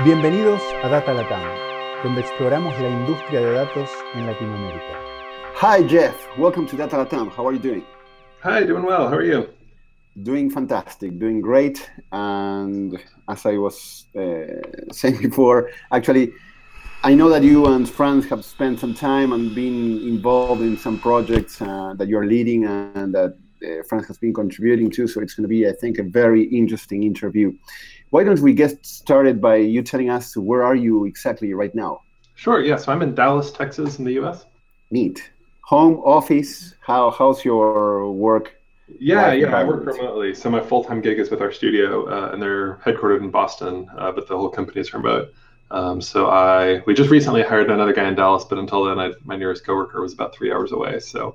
Bienvenidos a Data Latam, donde exploramos la industria de datos en Latinoamérica. Hi, Jeff. Welcome to Data Latam. How are you doing? Hi, doing well. How are you? Doing fantastic, doing great. And as I was uh, saying before, actually, I know that you and Franz have spent some time and been involved in some projects uh, that you're leading and that uh, Franz has been contributing to. So it's going to be, I think, a very interesting interview. Why don't we get started by you telling us where are you exactly right now? Sure. Yeah. So I'm in Dallas, Texas, in the U.S. Neat. Home office. How how's your work? Yeah, yeah. I work remotely. So my full time gig is with RStudio, uh, and they're headquartered in Boston, uh, but the whole company is remote. Um, so I we just recently hired another guy in Dallas, but until then, I, my nearest coworker was about three hours away. So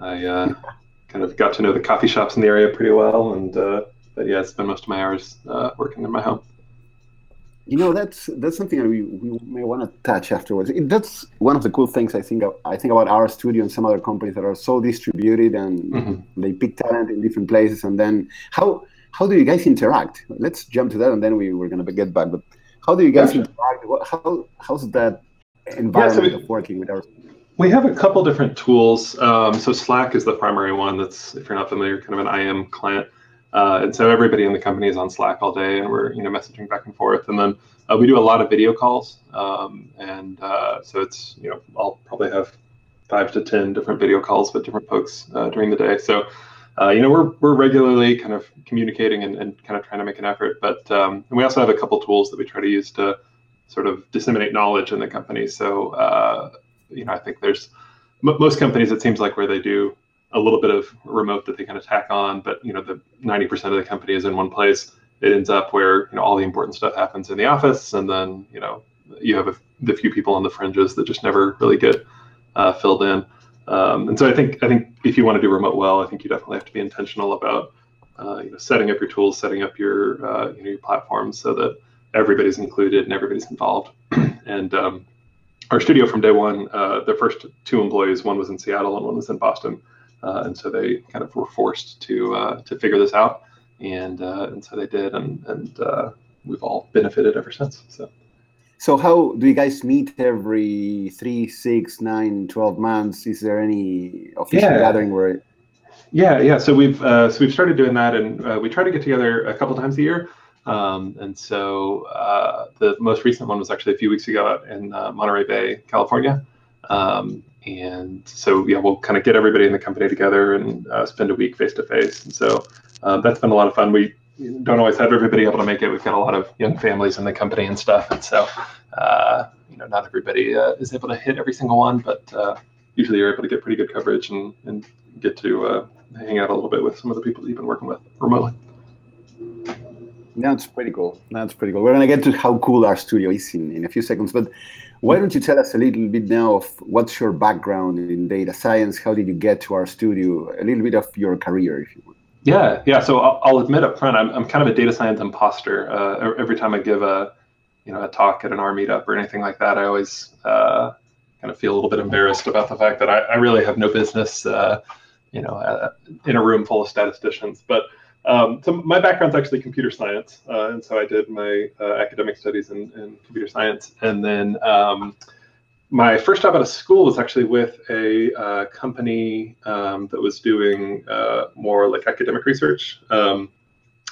I uh, kind of got to know the coffee shops in the area pretty well, and uh, but yeah, I spend most of my hours uh, working in my home. You know, that's that's something that we, we may want to touch afterwards. It, that's one of the cool things I think of, I think about RStudio and some other companies that are so distributed and mm-hmm. they pick talent in different places. And then how how do you guys interact? Let's jump to that, and then we we're gonna get back. But how do you guys gotcha. interact? How how's that environment yeah, so we, of working with our? We have a couple different tools. Um, so Slack is the primary one. That's if you're not familiar, kind of an IM client. Uh, and so everybody in the company is on Slack all day, and we're you know messaging back and forth. And then uh, we do a lot of video calls, um, and uh, so it's you know I'll probably have five to ten different video calls with different folks uh, during the day. So uh, you know we're we're regularly kind of communicating and, and kind of trying to make an effort. But um, and we also have a couple tools that we try to use to sort of disseminate knowledge in the company. So uh, you know I think there's most companies it seems like where they do a little bit of remote that they kind of tack on, but you know, the 90% of the company is in one place. It ends up where you know all the important stuff happens in the office, and then you know you have a, the few people on the fringes that just never really get uh, filled in. Um, and so I think I think if you want to do remote well, I think you definitely have to be intentional about uh, you know setting up your tools, setting up your uh, you know your platforms so that everybody's included and everybody's involved. and um, RStudio from day one, uh, the first two employees, one was in Seattle and one was in Boston and so they kind of were forced to uh, to figure this out, and uh, and so they did, and and uh, we've all benefited ever since. So. So how do you guys meet every three, six, nine, 12 months? Is there any official yeah. gathering where? Yeah, yeah. So we've uh, so we've started doing that, and uh, we try to get together a couple times a year. Um, and so uh, the most recent one was actually a few weeks ago in uh, Monterey Bay, California. Um, and so yeah, we'll kind of get everybody in the company together and uh, spend a week face to face. And so uh, that's been a lot of fun. We don't always have everybody able to make it. We've got a lot of young families in the company and stuff, and so uh, you know not everybody uh, is able to hit every single one, but uh, usually you're able to get pretty good coverage and, and get to uh, hang out a little bit with some of the people that you've been working with remotely. That's pretty cool. That's pretty cool. We're gonna get to how cool RStudio is in, in a few seconds, but why don't you tell us a little bit now of what's your background in data science? How did you get to RStudio? A little bit of your career, if you would. Yeah, yeah. So I'll, I'll admit up front, I'm, I'm kind of a data science imposter. Uh, every time I give a, you know, a talk at an R meetup or anything like that, I always uh, kind of feel a little bit embarrassed about the fact that I, I really have no business, uh, you know, uh, in a room full of statisticians. But um, so my background's actually computer science, uh, and so I did my uh, academic studies in, in, computer science, and then um, my first job out of school was actually with a uh, company um, that was doing uh, more like academic research, um,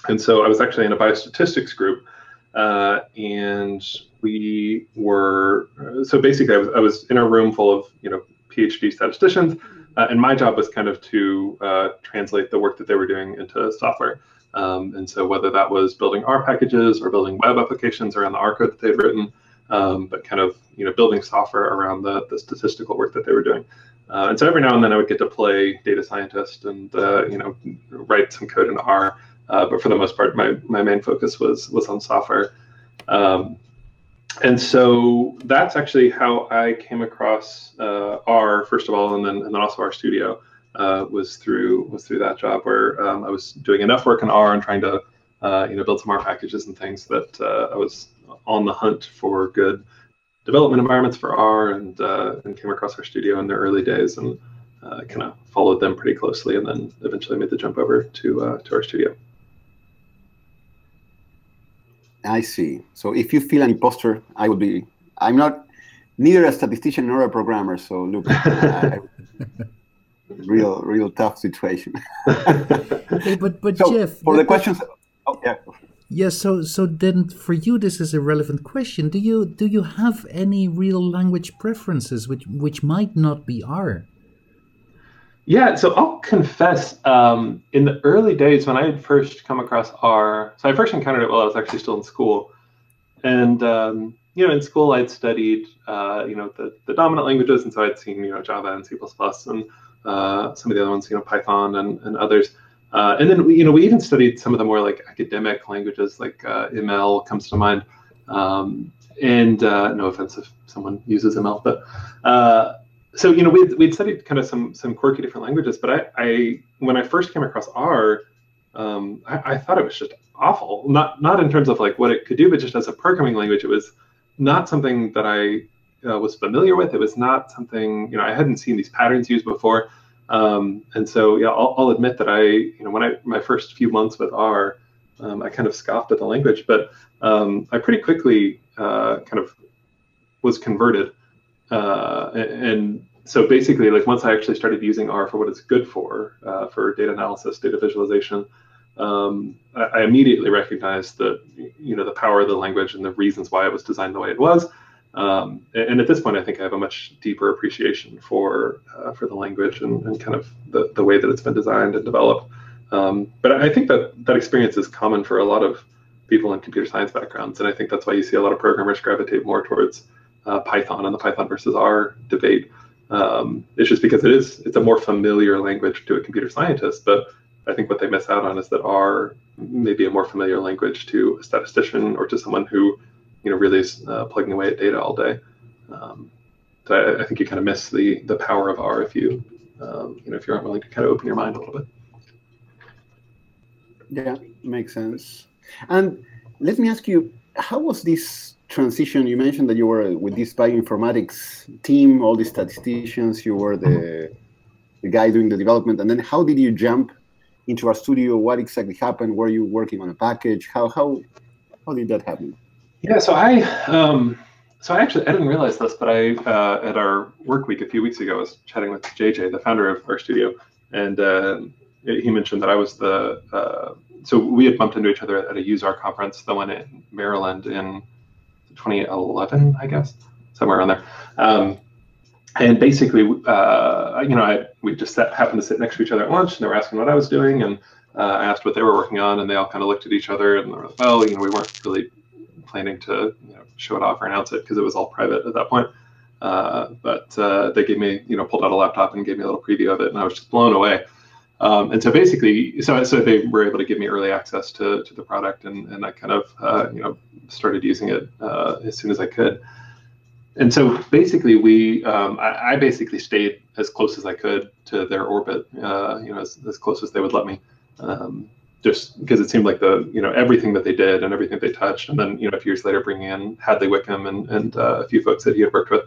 and so I was actually in a biostatistics group, uh, and we were so basically I was, I was in a room full of you know PhD statisticians uh, and my job was kind of to uh, translate the work that they were doing into software. Um, and so whether that was building R packages or building web applications around the R code that they'd written, um, but kind of you know building software around the, the statistical work that they were doing. Uh, and so every now and then I would get to play data scientist and uh, you know write some code in R. Uh, but for the most part, my, my main focus was was on software. Um, and so that's actually how I came across uh, R first of all, and then and then also RStudio uh, was through was through that job where um, I was doing enough work in R and trying to uh, you know build some R packages and things that uh, I was on the hunt for good development environments for R and uh, and came across RStudio in their early days and uh, kind of followed them pretty closely and then eventually made the jump over to to RStudio. I see. So if you feel an imposter, I would be. I'm not neither a statistician nor a programmer. So look, uh, real, real tough situation. hey, but but so Jeff, for the questions, oh yeah. Yes, so so then for you this is a relevant question. Do you do you have any real language preferences which which might not be R? Yeah, so I'll confess, um, in the early days when I had first come across R, so I first encountered it while I was actually still in school, and um, you know, in school I'd studied uh, you know the, the dominant languages, and so I'd seen you know Java and C++ and uh, some of the other ones, you know Python and, and others. Uh, and then you know we even studied some of the more like academic languages, like uh, ML comes to mind. Um, and uh, no offense if someone uses ML, but uh, so you know we'd, we'd studied kind of some some quirky different languages. But I, I when I first came across R, um, I, I, thought it was just awful. Not not in terms of like what it could do, but just as a programming language, it was not something that I uh, was familiar with. It was not something you know I hadn't seen these patterns used before. Um, and so, yeah, I'll, I'll, admit that I, you know, when I my first few months with R, um, I kind of scoffed at the language, but um, I pretty quickly uh, kind of was converted. Uh, and so basically, like once I actually started using R for what it's good for, uh, for data analysis, data visualization, um, I, I, immediately recognized that, you know, the power of the language and the reasons why it was designed the way it was. Um, and at this point, I think I have a much deeper appreciation for uh, for the language and, and, kind of the, the way that it's been designed and developed. Um, but I think that that experience is common for a lot of people in computer science backgrounds, and I think that's why you see a lot of programmers gravitate more towards uh, Python and the Python versus R debate. Um, it's just because it is it's a more familiar language to a computer scientist, but I think what they miss out on is that R may be a more familiar language to a statistician or to someone who you know really is uh, plugging away at data all day. Um, so I, I, think you kind of miss the the power of R if you um, you know if you aren't willing to kind of open your mind a little bit. Yeah, makes sense. And let me ask you, how was this transition? You mentioned that you were with this bioinformatics team, all these statisticians. You were the the guy doing the development, and then how did you jump into RStudio? What exactly happened? Were you working on a package? How how how did that happen? Yeah, so I um, so I actually I didn't realize this, but I uh, at our work week a few weeks ago I was chatting with JJ, the founder of RStudio, and uh, he mentioned that I was the uh, so we had bumped into each other at a useR conference, the one in Maryland in 2011, I guess, somewhere around there. Um, and basically, uh, you know, I, we just sat, happened to sit next to each other at lunch, and they were asking what I was doing, and uh, I asked what they were working on, and they all kind of looked at each other, and they were like, "Well, you know, we weren't really planning to you know, show it off or announce it because it was all private at that point. Uh, but uh, they gave me, you know, pulled out a laptop and gave me a little preview of it, and I was just blown away. Um, and so basically, so so they were able to give me early access to, to the product, and, and I kind of uh, you know started using it uh, as soon as I could. And so basically, we um, I, I, basically stayed as close as I could to their orbit, uh, you know, as, as close as they would let me. Um, just because it seemed like the you know everything that they did and everything they touched, and then you know a few years later bringing in Hadley Wickham and and uh, a few folks that he had worked with.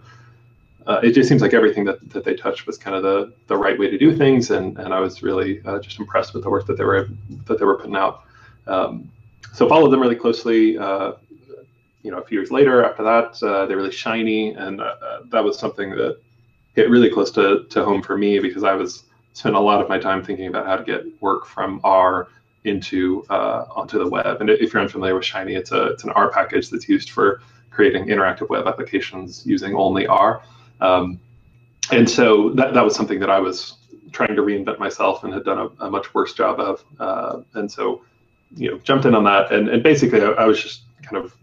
Uh, it just seems like everything that, that they touched was kind of the, the right way to do things, and, and I was really uh, just impressed with the work that they were that they were putting out. Um, so followed them really closely. Uh, you know, a few years later after that, uh, they're really shiny, and uh, that was something that hit really close to, to home for me because I was spent a lot of my time thinking about how to get work from R into uh, onto the web. And if you're unfamiliar with Shiny, it's a it's an R package that's used for creating interactive web applications using only R. Um, and so that, that was something that I was trying to reinvent myself and had done a, a much worse job of. Uh, and so, you know, jumped in on that. And, and basically, I, I was just kind of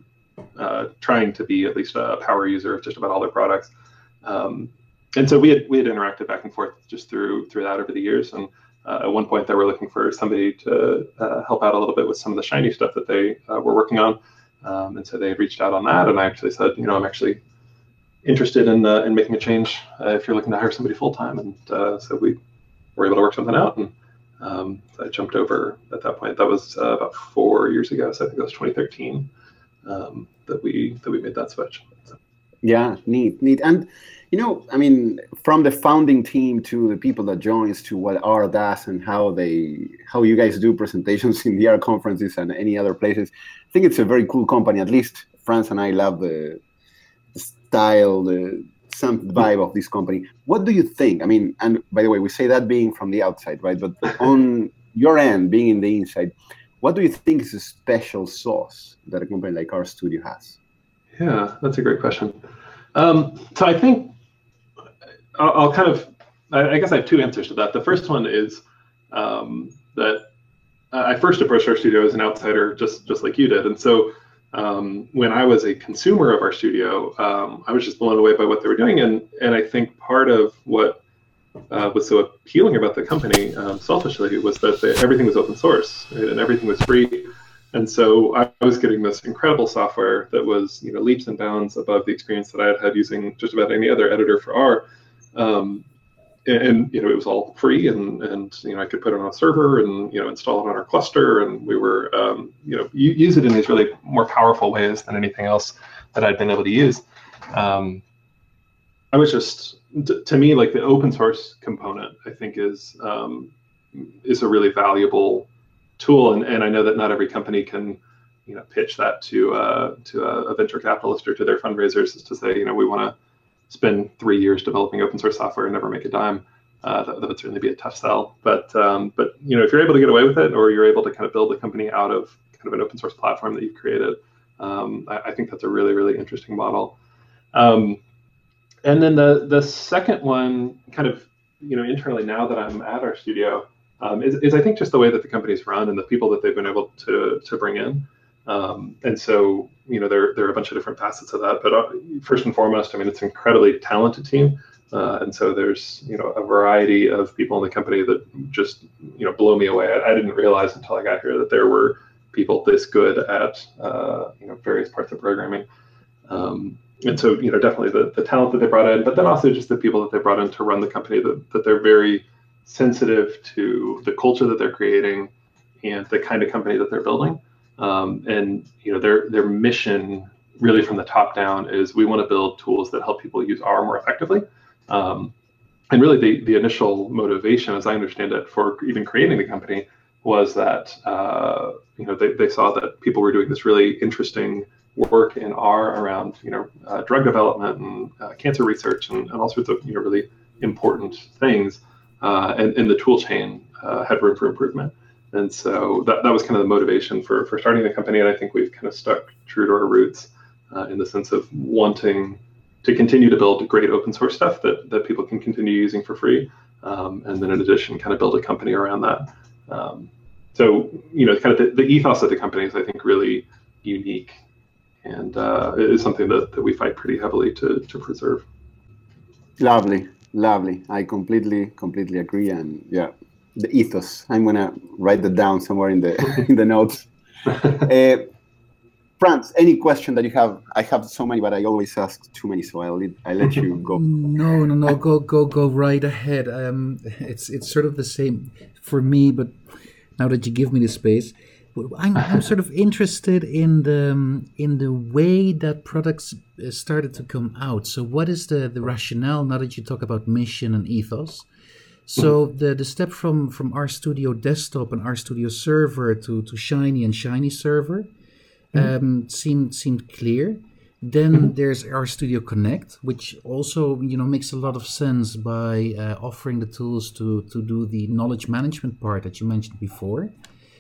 uh, trying to be at least a power user of just about all their products. Um, and so we had we had interacted back and forth just through through that over the years. And uh, at one point they were looking for somebody to uh, help out a little bit with some of the shiny stuff that they uh, were working on um, and so they reached out on that and i actually said you know i'm actually interested in, uh, in making a change uh, if you're looking to hire somebody full-time and uh, so we were able to work something out and um, i jumped over at that point that was about four years ago so i think it was 2013 um, that we that we made that switch so. Yeah, neat, neat. And you know, I mean, from the founding team to the people that joins to what R does and how they how you guys do presentations in the R conferences and any other places, I think it's a very cool company. At least Franz and I love the style, the some vibe of this company. What do you think? I mean, and by the way, we say that being from the outside, right? But on your end, being in the inside, what do you think is a special sauce that a company like RStudio has? Yeah, that's a great question. Um, so I think I'll, I'll kind of, I, I, guess I have two answers to that. The first one is um, that I first approached RStudio as an outsider, just just like you did, and so um, when I was a consumer of RStudio, um, I was just blown away by what they were doing, and and I think part of what uh, was so appealing about the company, um, selfishly, was that they, everything was open source right? and everything was free. And so I was getting this incredible software that was, you know, leaps and bounds above the experience that I had had using just about any other editor for R. Um, and, you know, it was all free, and and you know, I could put it on a server and you know, install it on our cluster, and we were, um, you know, use it in these really more powerful ways than anything else that I'd been able to use. Um, I was just to me like the open source component i think is um, is a really valuable tool and, and i know that not every company can you know pitch that to uh, to a, a, venture capitalist or to their fundraisers is to say you know we want to spend three years developing open source software and never make a dime uh, that, that, would certainly be a tough sell but um, but you know if you're able to get away with it or you're able to kind of build a company out of kind of an open source platform that you've created um, I, I, think that's a really really interesting model um, and then the the second one, kind of you know internally now that I'm at RStudio, um, is, is I think just the way that the company's run and the people that they've been able to to bring in. Um, and so you know there there are a bunch of different facets of that, but uh, first and foremost, I mean it's an incredibly talented team. Uh, and so there's you know a variety of people in the company that just you know blow me away. I, I didn't realize until I got here that there were people this good at uh, you know various parts of programming. Um, and so you know definitely the, the talent that they brought in but then also just the people that they brought in to run the company that, that they're very sensitive to the culture that they're creating and the kind of company that they're building um, and you know their their mission really from the top down is we want to build tools that help people use r more effectively um, and really the, the initial motivation as i understand it for even creating the company was that uh, you know they, they saw that people were doing this really interesting work in R around you know uh, drug development and uh, cancer research and, and, all sorts of you know really important things, uh, and, and the tool chain uh, had room for improvement. And so that, that was kind of the motivation for, for starting the company. And I think we've kind of stuck true to our roots uh, in the sense of wanting to continue to build great open source stuff that, that people can continue using for free. Um, and then in addition, kind of build a company around that. Um, so, you know, kind of the, the ethos of the company is, I think, really unique and uh, is something that, that we fight pretty heavily to, to preserve. Lovely, lovely. I completely, completely agree. And yeah, the ethos. I'm gonna write that down somewhere in the in the notes. uh, Franz, any question that you have? I have so many, but I always ask too many, so I'll I let you go. No, no, no. Go, go, go right ahead. Um, it's it's sort of the same for me, but now that you give me the space, I'm, I'm sort of interested in the um, in the way that products uh, started to come out. So, what is the the rationale now that you talk about mission and ethos? So mm-hmm. the the step from from RStudio Desktop and RStudio Server to to Shiny and Shiny Server mm-hmm. um, seemed seemed clear. Then mm-hmm. there's RStudio Connect, which also you know makes a lot of sense by uh, offering the tools to to do the knowledge management part that you mentioned before.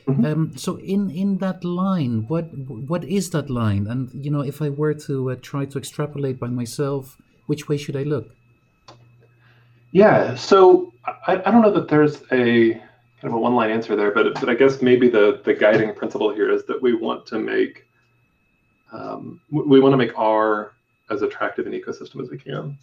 Mm-hmm. Um, so in in that line, what what is that line? And you know, if I were to uh, try to extrapolate by myself, which way should I look? Yeah, so I, I don't know that there's a kind of a one line answer there, but but I guess maybe the the guiding principle here is that we want to make um, we want to make R as attractive an ecosystem as we can.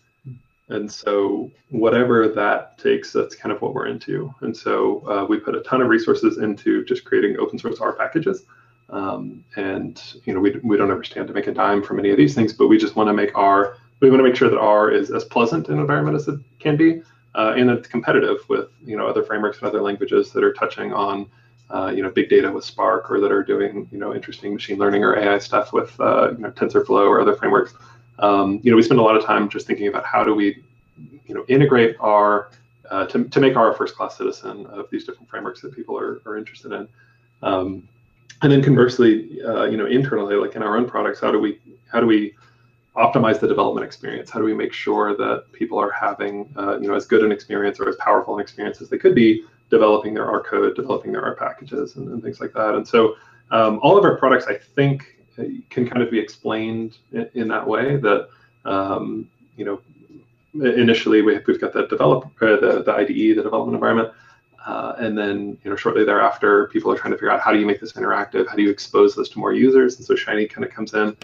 And so, whatever that takes, that's kind of what we're into. And so, uh, we put a ton of resources into just creating open source R packages. Um, and you know, we, we don't ever stand to make a dime from any of these things, but we just want to make R. We want to make sure that R is as pleasant an environment as it can be, uh, and it's competitive with you know other frameworks and other languages that are touching on uh, you know big data with Spark or that are doing you know interesting machine learning or AI stuff with uh, you know TensorFlow or other frameworks. um, you know, we spend a lot of time just thinking about how do we, you know, integrate R uh, to, to make R a first-class citizen of these different frameworks that people are, are interested in. Um, and then conversely, uh, you know, internally, like in our own products, how do we how do we optimize the development experience? How do we make sure that people are having, uh, you know, as good an experience or as powerful an experience as they could be developing their R code, developing their R packages, and, and things like that. And so, um, all of our products, I think, can kind of be explained in, in that way. That um, you know, initially we, have got the develop uh, the, the IDE, the development environment. Uh, and then, you know, shortly thereafter, people are trying to figure out how do you make this interactive? How do you expose this to more users? And so Shiny kind of comes in uh,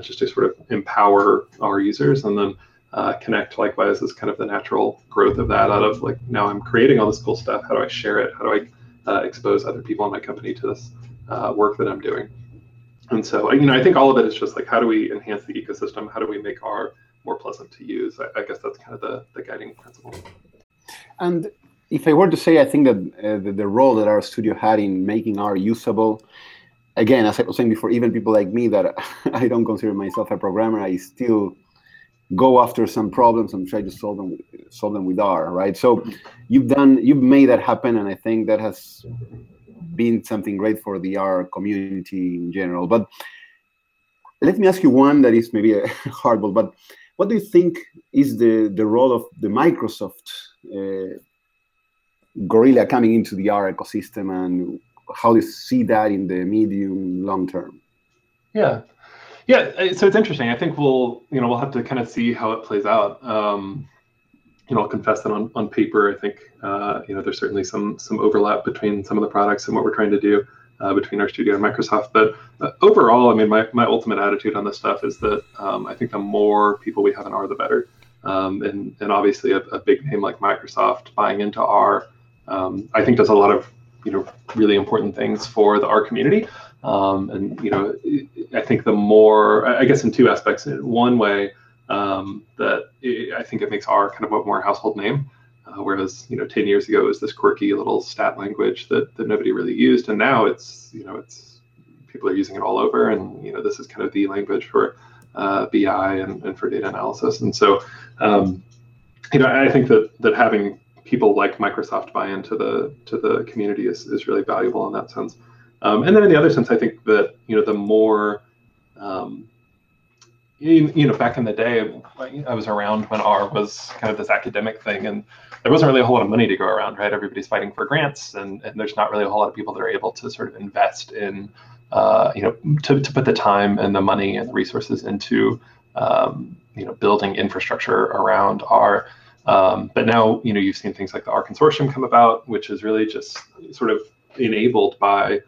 just to sort of empower our users, and then uh, Connect likewise is kind of the natural growth of that. Out of like now I'm creating all this cool stuff. How do I share it? How do I uh, expose other people in my company to this uh, work that I'm doing? And so, you know, I think all of it is just like how do we enhance the ecosystem? How do we make R more pleasant to use? I, I guess that's kind of the, the guiding principle. And if I were to say, I think that uh, the, the, role that RStudio had in making R usable, again, as I was saying before, even people like me that I don't consider myself a programmer, I still go after some problems and try to solve them solve them with R, right? So you've done you've made that happen, and I think that has been something great for the R community in general. But let me ask you one that is maybe a hard one, but what do you think is the the role of the Microsoft uh, Gorilla coming into the R ecosystem and how do you see that in the medium long term? Yeah. Yeah, so it's interesting. I think we'll, you know, we'll have to kind of see how it plays out. Um, you know, I'll confess that on, on paper, I think, uh, you know, there's certainly some some overlap between some of the products and what we're trying to do uh, between studio and Microsoft. But uh, overall, I mean, my, my ultimate attitude on this stuff is that um, I think the more people we have in R, the better. Um, and, and obviously a, a, big name like Microsoft buying into R um, I think does a lot of you know really important things for the R community. Um, and you know, I think the more, I guess, in two aspects. In one way, um, that it, I think it makes R kind of a more household name, uh, whereas you know, ten years ago it was this quirky little stat language that that nobody really used, and now it's you know, it's people are using it all over, and you know, this is kind of the language for uh, BI and, and for data analysis, and so. Um, you know, I think that that having people like Microsoft buy into the to the community is, is really valuable in that sense. Um, and then in the other sense, I think that you know the more um, you, you, know back in the day, I was around when R was kind of this academic thing, and there wasn't really a whole lot of money to go around, right? Everybody's fighting for grants, and, and there's not really a whole lot of people that are able to sort of invest in uh, you know to, to put the time and the money and the resources into um, you know building infrastructure around R. Um, but now, you know, you've seen things like the R consortium come about, which is really just sort of enabled by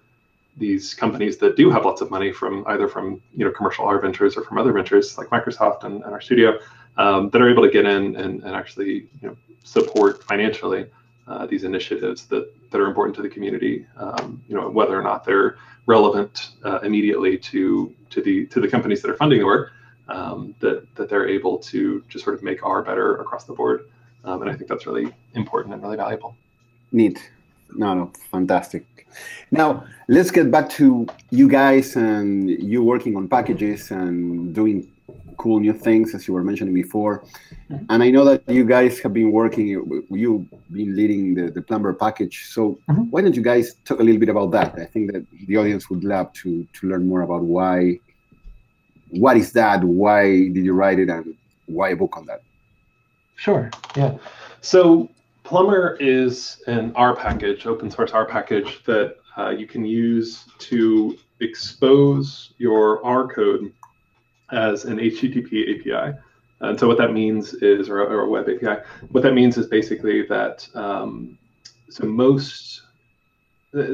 these companies that do have lots of money from either from you know commercial R ventures or from other ventures like Microsoft and, and studio um, that are able to get in and, and actually you know support financially uh, these initiatives that that are important to the community. Um, you know whether or not they're relevant uh, immediately to to the to the companies that are funding the work, um, that that they're able to just sort of make R better across the board. Um, and I think that's really important and really valuable. Neat. No, no, fantastic. Now let's get back to you guys and you working on packages and doing cool new things as you were mentioning before. Mm-hmm. And I know that you guys have been working, you've been leading the, the Plumber package. So mm-hmm. why don't you guys talk a little bit about that? I think that the audience would love to to learn more about why what is that? Why did you write it, and why a book on that? Sure. Yeah. So Plumber is an R package, open source R package that uh, you can use to expose your R code as an HTTP API. And so what that means is, or, or a web API, what that means is basically that, um, so most,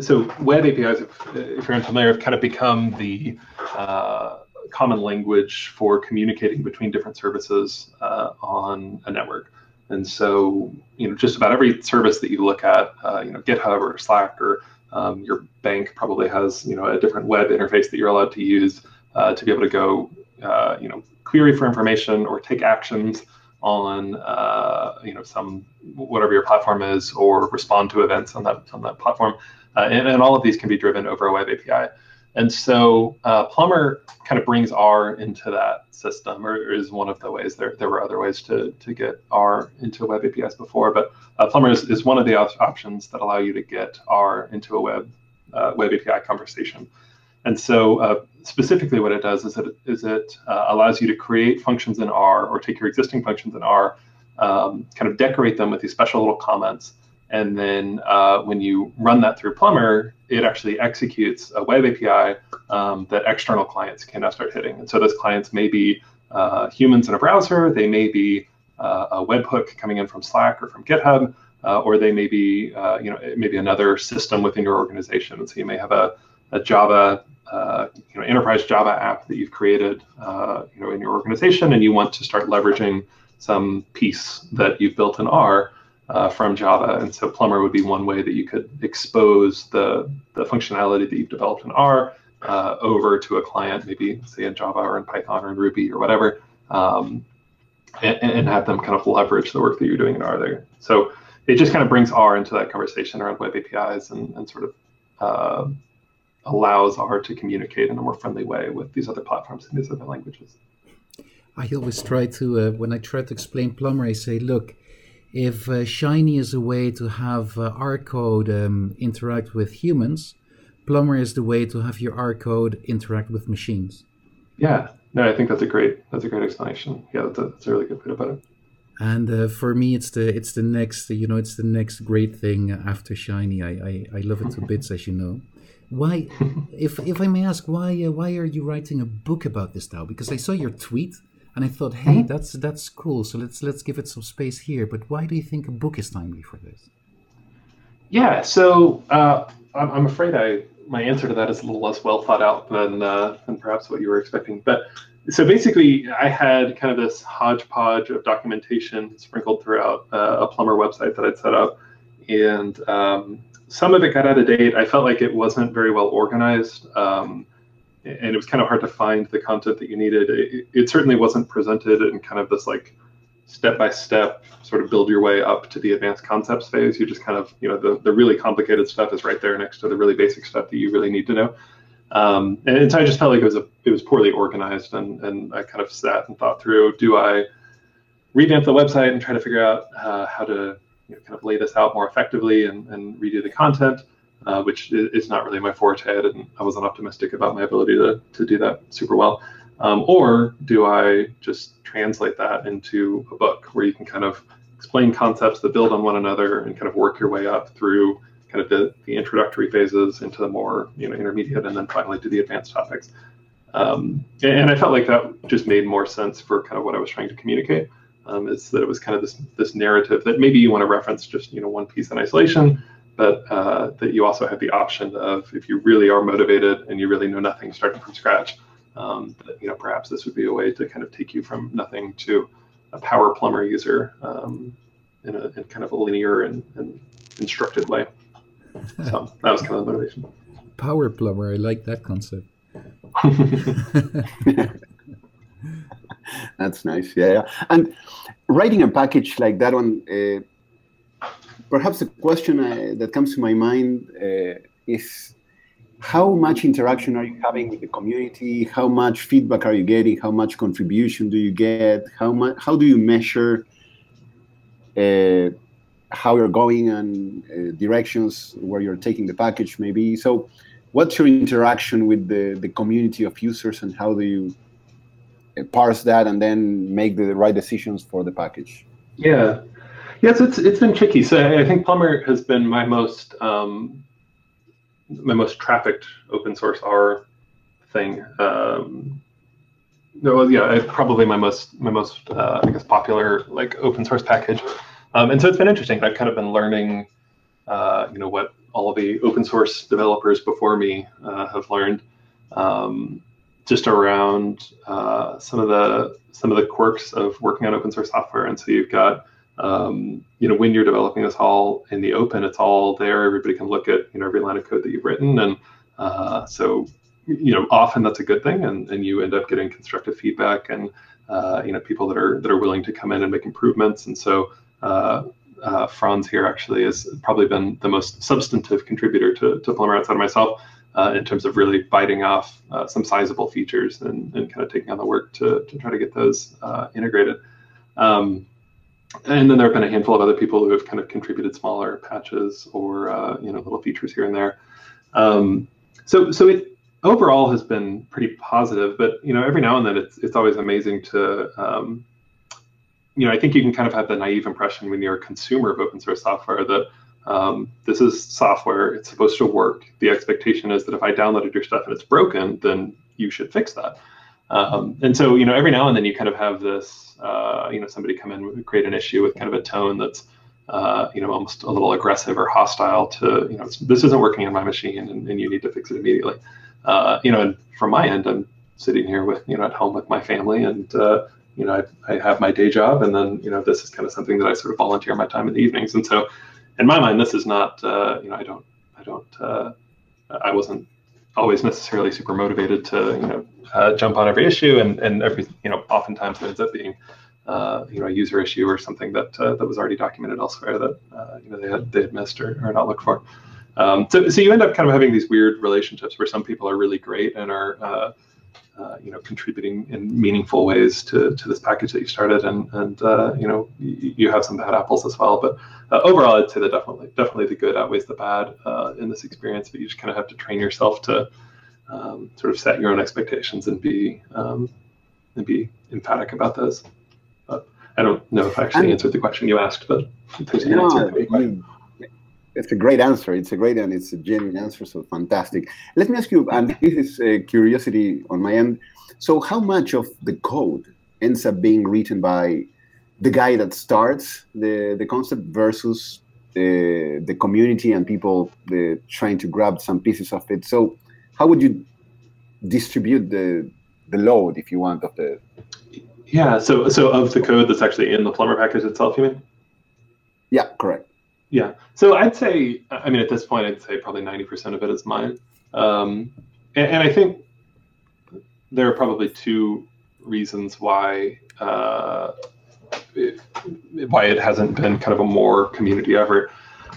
so web APIs, if, if, you're unfamiliar, have kind of become the, uh, common language for communicating between different services uh, on a network. And so, you know, just about every service that you look at, uh, you know, GitHub or Slack or um, your bank probably has, you know, a different web interface that you're allowed to use uh, to be able to go, uh, you know, query for information or take actions on, uh, you know, some whatever your platform is, or respond to events on that on that platform. Uh, and, and all of these can be driven over a web API. And so uh, Plumber kind of brings R into that system, or is one of the ways. There, there were other ways to, to get R into web APIs before, but uh, Plumber is, is one of the op options that allow you to get R into a web uh, web API conversation. And so uh, specifically what it does is it, is it uh, allows you to create functions in R or take your existing functions in R, um, kind of decorate them with these special little comments and then uh, when you run that through Plumber, it actually executes a web API um, that external clients can now start hitting. And so those clients may be uh, humans in a browser, they may be uh, a webhook coming in from Slack or from GitHub, uh, or they may be, uh, you know, maybe another system within your organization. So you may have a, a Java, uh, you know, enterprise Java app that you've created, you know, in your organization, and you want to start leveraging some piece that you've built in R uh, from Java. And so Plumber would be one way that you could expose the, the functionality that you've developed in R uh, over to a client, maybe say in Java or in Python or in Ruby or whatever, um, and, and, have them kind of leverage the work that you're doing in R there. So it just kind of brings R into that conversation around web APIs and, and sort of uh, allows R to communicate in a more friendly way with these other platforms and these other languages. I always try to, uh, when I try to explain Plumber, I say, look, if uh, Shiny is a way to have uh, R code um, interact with humans, Plumber is the way to have your R code interact with machines. Yeah, no, I think that's a great that's a great explanation. Yeah, that's a, that's a really good way to put it. And uh, for me, it's the it's the next you know it's the next great thing after Shiny. I I, I love it to bits, as you know. Why, if if I may ask, why uh, why are you writing a book about this now? Because I saw your tweet and I thought, hey, mm-hmm. that's that's cool. So let's let's give it some space here. But why do you think a book is timely for this? Yeah, so uh, I'm, I'm afraid I my answer to that is a little less well thought out than uh, than perhaps what you were expecting. But so basically, I had kind of this hodgepodge of documentation sprinkled throughout uh, a plumber website that I'd set up, and um, some of it got out of date. I felt like it wasn't very well organized. Um, and it was kind of hard to find the content that you needed. It, it certainly wasn't presented in kind of this like step by step sort of build your way up to the advanced concepts phase. You just kind of, you know, the, the really complicated stuff is right there next to the really basic stuff that you really need to know. Um, and, so I just felt like it was a it was poorly organized, and and I kind of sat and thought through: Do I revamp the website and try to figure out uh, how to you know, kind of lay this out more effectively and, and redo the content? Uh, which is not really my forte. Didn't, I wasn't optimistic about my ability to, to do that super well. Um, or do I just translate that into a book where you can kind of explain concepts that build on one another and kind of work your way up through kind of the, the introductory phases into the more you know intermediate and then finally to the advanced topics. Um, and I felt like that just made more sense for kind of what I was trying to communicate. Um, is that it was kind of this this narrative that maybe you want to reference just you know one piece in isolation, but uh, that you also have the option of if you really are motivated and you really know nothing starting from scratch, um, that, you know perhaps this would be a way to kind of take you from nothing to a power plumber user um, in, a, in kind of a linear and, and instructed way. So that was kind of the motivation. Power plumber, I like that concept. That's nice. Yeah, yeah. And writing a package like that one. Uh, perhaps the question uh, that comes to my mind uh, is how much interaction are you having with the community? How much feedback are you getting? How much contribution do you get? How much? How do you measure uh, how you're going and uh, directions where you're taking the package? Maybe so. What's your interaction with the the community of users, and how do you uh, parse that and then make the right decisions for the package? Yeah, Yes, it's it's been tricky. So I think Plumber has been my most um, my most trafficked open source R thing. Um, well, yeah, probably my most my most uh, I guess popular like open source package. Um, and so it's been interesting. I've kind of been learning, uh, you know, what all the open source developers before me uh, have learned, um, just around uh, some of the some of the quirks of working on open source software. And so you've got um, you know, when you're developing this all in the open, it's all there. Everybody can look at you know every line of code that you've written, and uh, so you know often that's a good thing, and, and you end up getting constructive feedback and uh, you know people that are that are willing to come in and make improvements. And so uh, uh Franz here actually has probably been the most substantive contributor to, to Plumber outside of myself. uh, in terms of really biting off uh, some sizable features and, and kind of taking on the work to, to try to get those integrated. Um, and then there have been a handful of other people who have kind of contributed smaller patches or uh, you know little features here and there. Um, so so it overall has been pretty positive, but you know every now and then it's it's always amazing to um, you know I think you can kind of have the naive impression when you're a consumer of open source software that um, this is software, it's supposed to work. The expectation is that if I downloaded your stuff and it's broken, then you should fix that. Um, and so, you know, every now and then you kind of have this, uh, you know, somebody come in and create an issue with kind of a tone that's, uh, you know, almost a little aggressive or hostile to, you know, this isn't working on my machine and, and you need to fix it immediately. Uh, you know, and from my end, I'm sitting here with, you know, at home with my family and, uh, you know, I, I have my day job and then, you know, this is kind of something that I sort of volunteer my time in the evenings. And so, in my mind, this is not, uh, you know, I don't, I don't, uh, I wasn't always necessarily super motivated to, you know, uh, jump on every issue, and and every, you know, oftentimes it ends up being, uh, you know, a user issue or something that uh, that was already documented elsewhere that, uh, you know, they had they had missed or, or not looked for. Um, so, so you end up kind of having these weird relationships where some people are really great and are uh, you know, contributing in meaningful ways to, to this package that you started, and and uh, you know, you, you have some bad apples as well. But uh, overall, I'd say that definitely definitely the good outweighs the bad uh, in this experience. But you just kind of have to train yourself to um, sort of set your own expectations and be um, and be emphatic about those. But I don't know if I actually answered the question you asked, but there's an no, answer it's a great answer. It's a great and it's a genuine answer. So fantastic. Let me ask you, and this is a curiosity on my end. So, how much of the code ends up being written by the guy that starts the the concept versus the the community and people the, trying to grab some pieces of it? So, how would you distribute the the load, if you want, of the yeah. So, so of the code that's actually in the Plumber package itself, you mean? Yeah, correct. Yeah. So I'd say, I mean, at this point, I'd say probably 90% of it is mine. Um, and, and, I think there are probably two reasons why uh, it, why it hasn't been kind of a more community effort.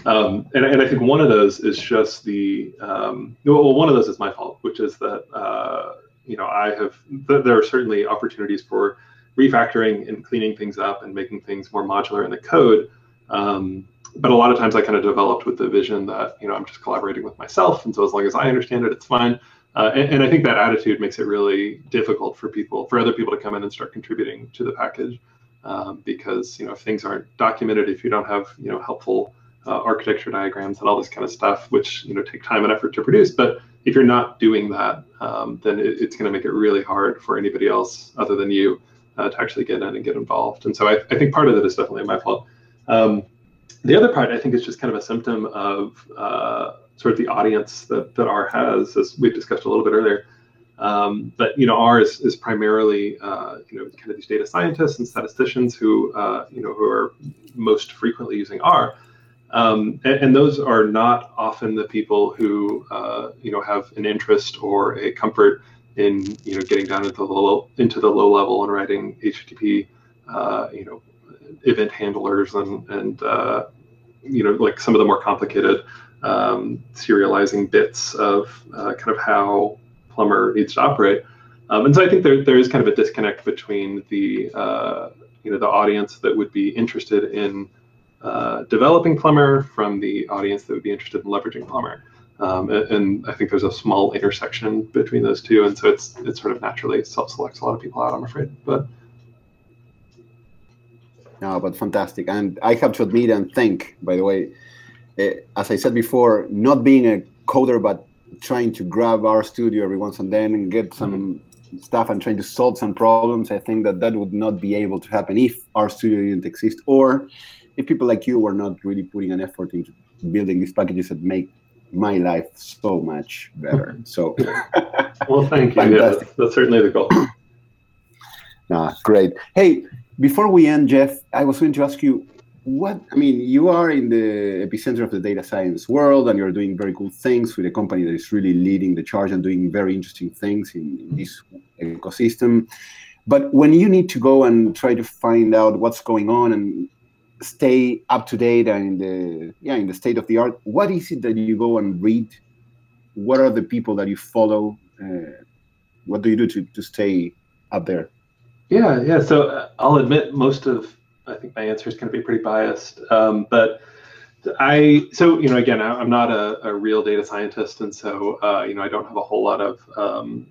Um, and, and, I think one of those is just the um, well, one of those is my fault, which is that uh, you know I have there are certainly opportunities for refactoring and cleaning things up and making things more modular in the code. Um, but a lot of times I kind of developed with the vision that you know I'm just collaborating with myself, and so as long as I understand it, it's fine. Uh, and, and, I think that attitude makes it really difficult for people, for other people to come in and start contributing to the package, um, because you know if things aren't documented, if you don't have you know helpful uh, architecture diagrams and all this kind of stuff, which you know take time and effort to produce, but if you're not doing that, um, then it, it's going to make it really hard for anybody else other than you uh, to actually get in and get involved. And so I, I think part of it is definitely my fault. Um, the other part, I think, is just kind of a symptom of uh, sort of the audience that, that R has, as we've discussed a little bit earlier. Um, but you know, R is, is primarily uh, you know kind of these data scientists and statisticians who uh, you know who are most frequently using R, um, and, and, those are not often the people who uh, you know have an interest or a comfort in you know getting down into the low into the low level and writing HTTP uh, you know event handlers and and uh, you know like some of the more complicated um, serializing bits of uh, kind of how Plumber needs to operate. Um, and so I think there, there is kind of a disconnect between the uh, you know the audience that would be interested in uh, developing Plumber from the audience that would be interested in leveraging Plumber. Um, and, and, I think there's a small intersection between those two, and so it's it sort of naturally self-selects a lot of people out. I'm afraid, but no, but fantastic. And I have to admit and thank, by the way, uh, as I said before, not being a coder, but trying to grab RStudio every once and then and get some mm-hmm. stuff and trying to solve some problems. I think that that would not be able to happen if RStudio didn't exist, or if people like you were not really putting an effort into building these packages that make my life so much better. So, well, thank you. Yeah, that's, that's certainly the goal. nah, great. Hey, before we end, Jeff, I was going to ask you what I mean. You are in the epicenter of the data science world, and you're doing very cool things with a company that is really leading the charge and doing very interesting things in, in this ecosystem. But when you need to go and try to find out what's going on and stay up to date and in the yeah in the state of the art, what is it that you go and read what are the people that you follow? Uh, what do you do to, to stay up there? Yeah, yeah. So uh, I'll admit most of I think my answer is going to be pretty biased, um, but I so you know again I, am not a, a, real data scientist, and so uh, you know I don't have a whole lot of um,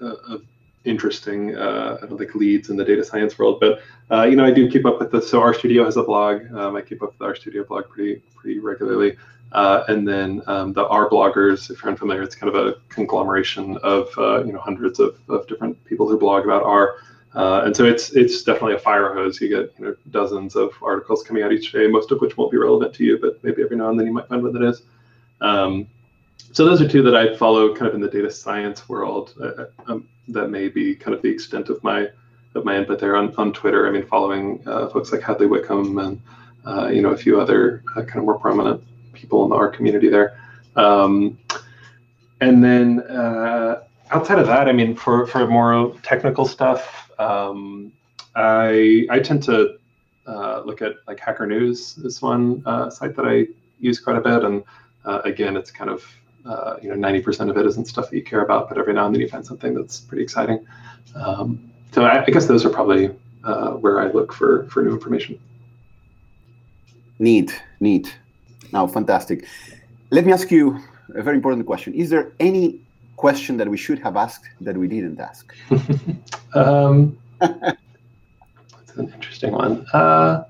uh, of interesting uh, I don't think leads in the data science world, but you know I do keep up with this. So RStudio has a blog. Um, I keep up with the studio blog pretty pretty regularly. Uh, and then um, the R bloggers, if you're unfamiliar, it's kind of a conglomeration of uh, you know hundreds of, of different people who blog about R. Uh, and so it's it's definitely a fire hose. You get you know dozens of articles coming out each day, most of which won't be relevant to you, but maybe every now and then you might find one that is. Um, so those are two that I follow kind of in the data science world. Uh, um, that may be kind of the extent of my of my input there on, on Twitter. I mean, following uh, folks like Hadley Wickham and uh, you know a few other uh, kind of more prominent people in the community there. Um, and then uh, outside of that, I mean, for for more technical stuff, um, I I tend to uh, look at like Hacker News is one uh, site that I use quite a bit, and uh, again, it's kind of uh, you know ninety percent of it isn't stuff that you care about, but every now and then you find something that's pretty exciting. Um, so I, I, guess those are probably uh, where I look for for new information. Neat, neat. Now, fantastic. Let me ask you a very important question. Is there any question that we should have asked that we didn't ask? um, that's an interesting one. Uh,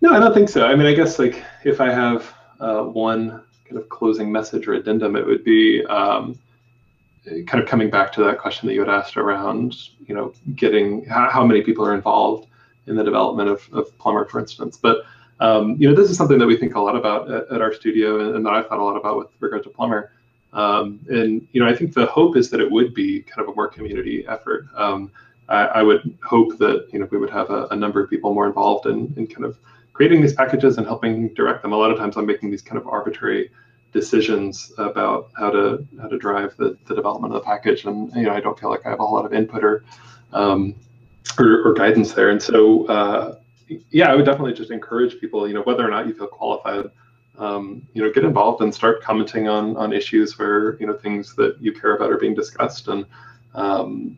no, I don't think so. I mean, I guess like if I have uh, one kind of closing message or addendum, it would be um, kind of coming back to that question that you had asked around, you know, getting how, how many people are involved in the development of, of Plumber, for instance. But um, you know, this is something that we think a lot about at, at RStudio, and, and, that I've thought a lot about with regard to Plumber. Um, and you know, I think the hope is that it would be kind of a more community effort. Um, I, I, would hope that you know we would have a, a, number of people more involved in, in kind of creating these packages and helping direct them. A lot of times, I'm making these kind of arbitrary decisions about how to how to drive the, the development of the package, and you know, I don't feel like I have a whole lot of input or um, or, or, guidance there. And so, uh, yeah, I would definitely just encourage people, you know, whether or not you feel qualified um, you know, get involved and start commenting on on issues where you know things that you care about are being discussed, and um,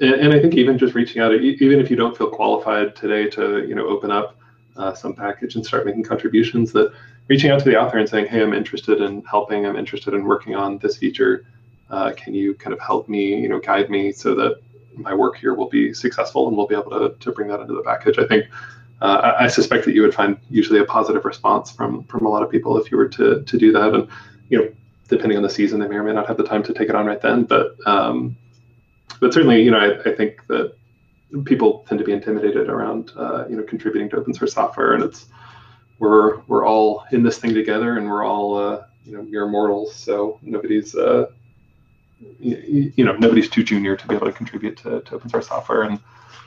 and, and, I think even just reaching out, even if you don't feel qualified today to you know open up uh, some package and start making contributions, that reaching out to the author and saying, hey, I'm interested in helping, I'm interested in working on this feature. Uh, can you kind of help me, you know, guide me so that my work here will be successful and we'll be able to, to bring that into the package. I think uh, I suspect that you would find usually a positive response from from a lot of people if you were to to do that. And you know, depending on the season, they may or may not have the time to take it on right then. But um, but certainly, you know, I, I think that people tend to be intimidated around uh, you know contributing to open source software, and it's we're we're all in this thing together, and we're all uh, you know mere mortals, so nobody's uh, you, you know nobody's too junior to be able to contribute to, to open source software and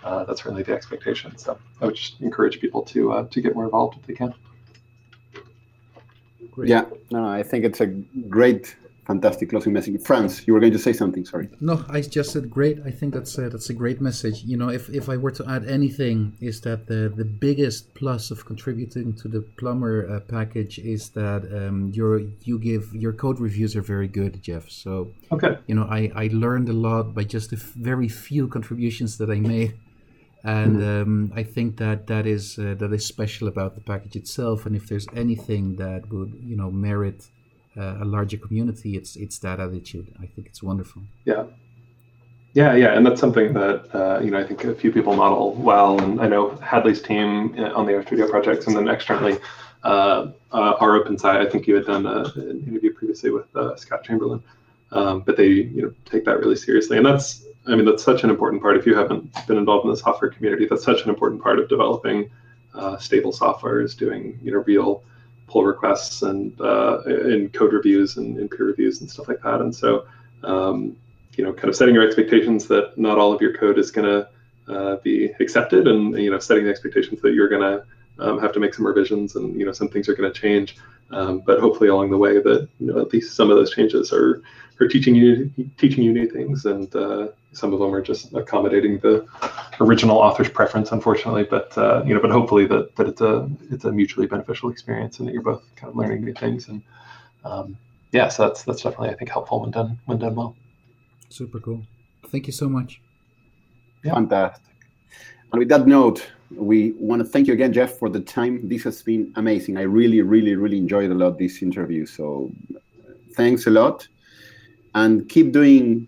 uh, that's really the expectation. So I would just encourage people to uh, to get more involved if they can. Great. Yeah, no, I think it's a great, fantastic closing message. Franz, you were going to say something. Sorry. No, I just said great. I think that's a, that's a great message. You know, if, if I were to add anything, is that the the biggest plus of contributing to the Plumber uh, package is that um, your you give your code reviews are very good, Jeff. So okay, you know, I I learned a lot by just the very few contributions that I made and mm-hmm. um, I think that that is uh, that is special about the package itself. And if there's anything that would you know merit uh, a larger community, it's it's that attitude. I think it's wonderful. Yeah, yeah, yeah, and that's something that uh, you know I think a few people model well. And I know Hadley's team uh, on the RStudio projects, and then externally. Uh, uh, rOpenSci, I think you had done a, an interview previously with Scott Chamberlain, um, but they you know take that really seriously, and that's I mean, that's such an important part. If you haven't been involved in the software community, that's such an important part of developing uh, stable software is doing, you know, real pull requests and uh, in code reviews and in peer reviews and stuff like that. And so, um, you know, kind of setting your expectations that not all of your code is going to uh, be accepted, and you know, setting the expectations that you're going to um, have to make some revisions, and you know, some things are going to change. Um, but hopefully, along the way, that you know, at least some of those changes are are teaching you teaching you new things, and uh, some of them are just accommodating the original author's preference, unfortunately. But uh, you know, but hopefully that that it's a it's a mutually beneficial experience, and that you're both kind of learning new things. And um, yeah, so that's that's definitely I think helpful when done when done well. Super cool. Thank you so much. Yeah. Fantastic. And with that note, we want to thank you again, Jeff, for the time. This has been amazing. I really, really, really enjoyed a lot this interview. So thanks a lot. And keep doing